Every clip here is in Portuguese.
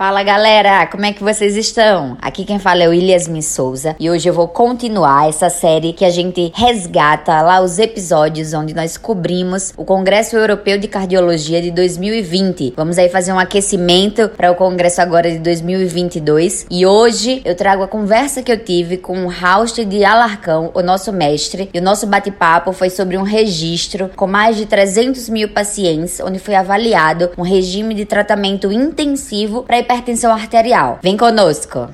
Fala galera, como é que vocês estão? Aqui quem fala é o Iliasmin Souza e hoje eu vou continuar essa série que a gente resgata lá os episódios onde nós cobrimos o Congresso Europeu de Cardiologia de 2020. Vamos aí fazer um aquecimento para o Congresso agora de 2022 e hoje eu trago a conversa que eu tive com o Haust de Alarcão, o nosso mestre, e o nosso bate-papo foi sobre um registro com mais de 300 mil pacientes, onde foi avaliado um regime de tratamento intensivo para hipertensão arterial. Vem conosco!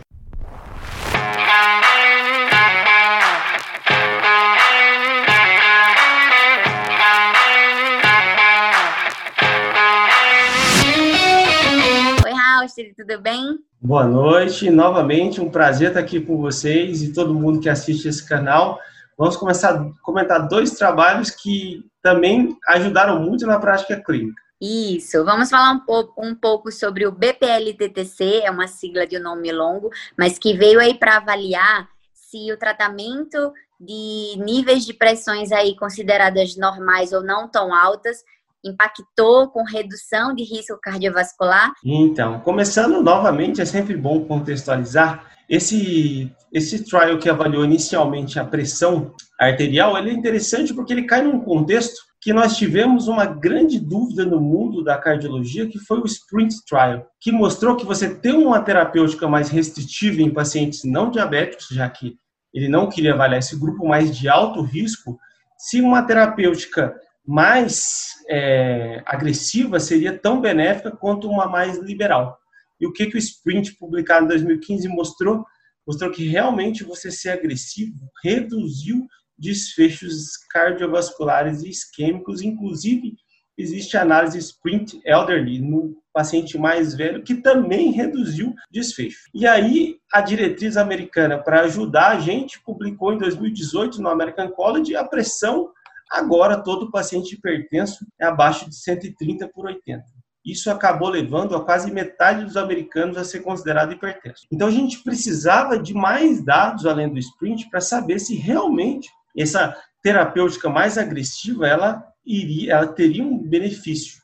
Oi, Raul, tudo bem? Boa noite, novamente um prazer estar aqui com vocês e todo mundo que assiste esse canal. Vamos começar a comentar dois trabalhos que também ajudaram muito na prática clínica. Isso, vamos falar um pouco, um pouco sobre o BPLTTC, é uma sigla de um nome longo, mas que veio aí para avaliar se o tratamento de níveis de pressões aí consideradas normais ou não tão altas impactou com redução de risco cardiovascular? Então, começando novamente, é sempre bom contextualizar. Esse, esse trial que avaliou inicialmente a pressão arterial, ele é interessante porque ele cai num contexto que nós tivemos uma grande dúvida no mundo da cardiologia, que foi o Sprint Trial, que mostrou que você ter uma terapêutica mais restritiva em pacientes não diabéticos, já que ele não queria avaliar esse grupo mais de alto risco, se uma terapêutica mais é, agressiva seria tão benéfica quanto uma mais liberal. E o que, que o Sprint, publicado em 2015, mostrou? Mostrou que realmente você ser agressivo reduziu desfechos cardiovasculares e isquêmicos, inclusive existe análise sprint elderly no paciente mais velho que também reduziu desfecho. E aí a diretriz americana para ajudar a gente publicou em 2018 no American College a pressão agora todo paciente hipertenso é abaixo de 130 por 80. Isso acabou levando a quase metade dos americanos a ser considerado hipertenso. Então a gente precisava de mais dados além do sprint para saber se realmente essa terapêutica mais agressiva, ela iria, ela teria um benefício.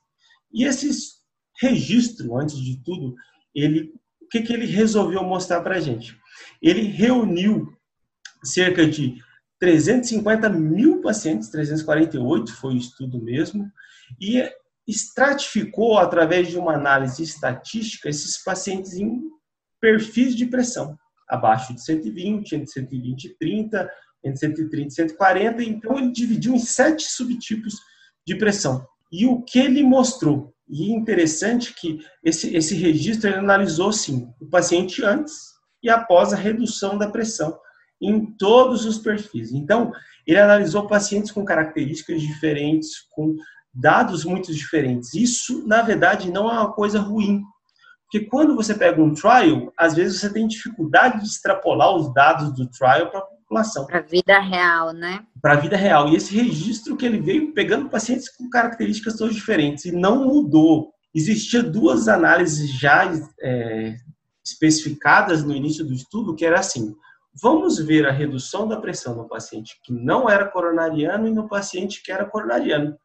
E esse registro, antes de tudo, ele, o que, que ele resolveu mostrar para a gente? Ele reuniu cerca de 350 mil pacientes, 348 foi o estudo mesmo, e estratificou, através de uma análise estatística, esses pacientes em perfis de pressão, abaixo de 120, entre 120 e 30, entre 130 e 140, então ele dividiu em sete subtipos de pressão. E o que ele mostrou? E é interessante que esse, esse registro ele analisou, sim, o paciente antes e após a redução da pressão em todos os perfis. Então, ele analisou pacientes com características diferentes, com dados muito diferentes. Isso, na verdade, não é uma coisa ruim. Porque quando você pega um trial, às vezes você tem dificuldade de extrapolar os dados do trial para população. Para a vida real, né? Para a vida real. E esse registro que ele veio pegando pacientes com características todas diferentes e não mudou. Existia duas análises já é, especificadas no início do estudo, que era assim, vamos ver a redução da pressão no paciente que não era coronariano e no paciente que era coronariano.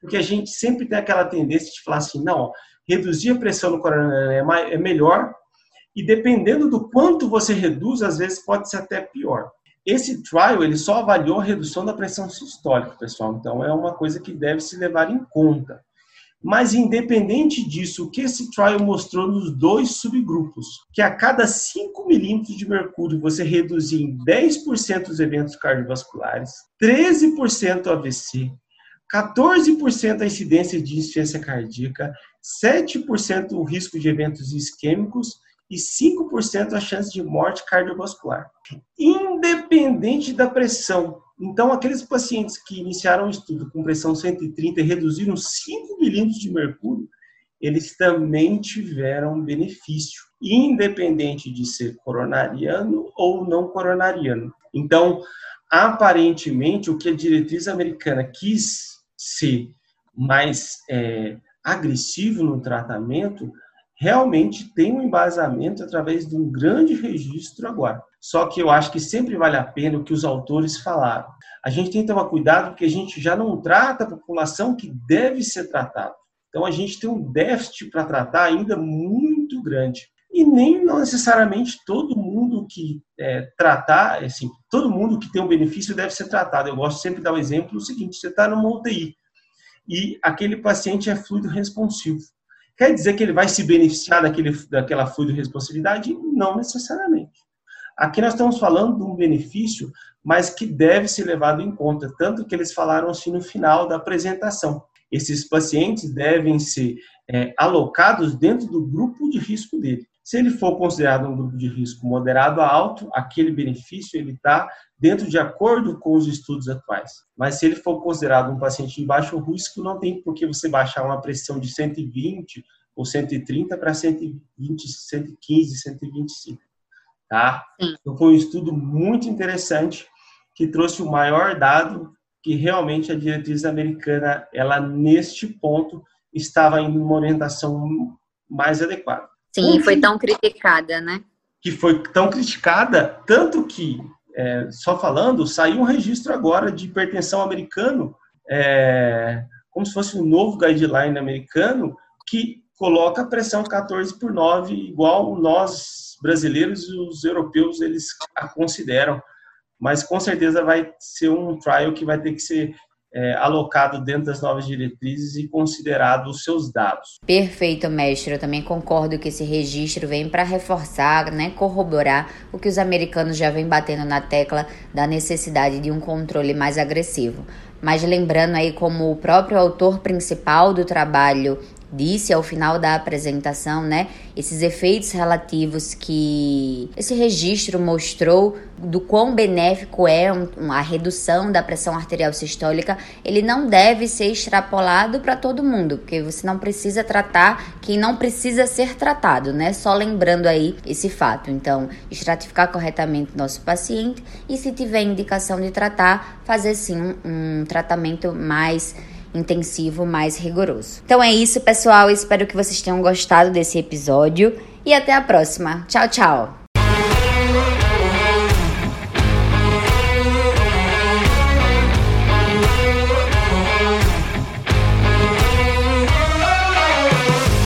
Porque a gente sempre tem aquela tendência de falar assim, não, reduzir a pressão no coronariano é, é melhor, e dependendo do quanto você reduz, às vezes pode ser até pior. Esse trial ele só avaliou a redução da pressão sistólica, pessoal. Então é uma coisa que deve se levar em conta. Mas independente disso, o que esse trial mostrou nos dois subgrupos, que a cada 5 milímetros de mercúrio você reduzia em 10% os eventos cardiovasculares, 13% AVC, 14% a incidência de insuficiência cardíaca, 7% o risco de eventos isquêmicos e 5% a chance de morte cardiovascular, independente da pressão. Então, aqueles pacientes que iniciaram o estudo com pressão 130 e reduziram 5 milímetros de mercúrio, eles também tiveram benefício, independente de ser coronariano ou não coronariano. Então, aparentemente, o que a diretriz americana quis ser mais é, agressivo no tratamento realmente tem um embasamento através de um grande registro agora. Só que eu acho que sempre vale a pena o que os autores falaram. A gente tem que tomar cuidado porque a gente já não trata a população que deve ser tratada. Então a gente tem um déficit para tratar ainda muito grande. e nem necessariamente todo mundo que é, tratar, assim, todo mundo que tem um benefício deve ser tratado. Eu gosto sempre de dar o um exemplo do seguinte: você está numa UTI e aquele paciente é fluido responsivo. Quer dizer que ele vai se beneficiar daquele, daquela fluido responsividade? Não necessariamente. Aqui nós estamos falando de um benefício, mas que deve ser levado em conta, tanto que eles falaram assim no final da apresentação. Esses pacientes devem ser é, alocados dentro do grupo de risco dele. Se ele for considerado um grupo de risco moderado a alto, aquele benefício ele está dentro de acordo com os estudos atuais. Mas se ele for considerado um paciente de baixo risco, não tem por que você baixar uma pressão de 120 ou 130 para 120, 115, 125. Tá? Então foi um estudo muito interessante que trouxe o maior dado que realmente a diretriz americana, ela neste ponto estava em uma orientação mais adequada. Sim, foi tão criticada, né? Que foi tão criticada, tanto que, é, só falando, saiu um registro agora de hipertensão americano, é, como se fosse um novo guideline americano, que coloca a pressão 14 por 9, igual nós brasileiros e os europeus eles a consideram. Mas com certeza vai ser um trial que vai ter que ser é, alocado dentro das novas diretrizes e considerado os seus dados. Perfeito, mestre. Eu também concordo que esse registro vem para reforçar, né, corroborar o que os americanos já vêm batendo na tecla da necessidade de um controle mais agressivo. Mas lembrando aí como o próprio autor principal do trabalho disse ao final da apresentação, né? Esses efeitos relativos que esse registro mostrou do quão benéfico é a redução da pressão arterial sistólica, ele não deve ser extrapolado para todo mundo, porque você não precisa tratar quem não precisa ser tratado, né? Só lembrando aí esse fato. Então, estratificar corretamente nosso paciente e se tiver indicação de tratar, fazer sim um, um tratamento mais intensivo mais rigoroso. Então é isso, pessoal. Espero que vocês tenham gostado desse episódio e até a próxima. Tchau, tchau!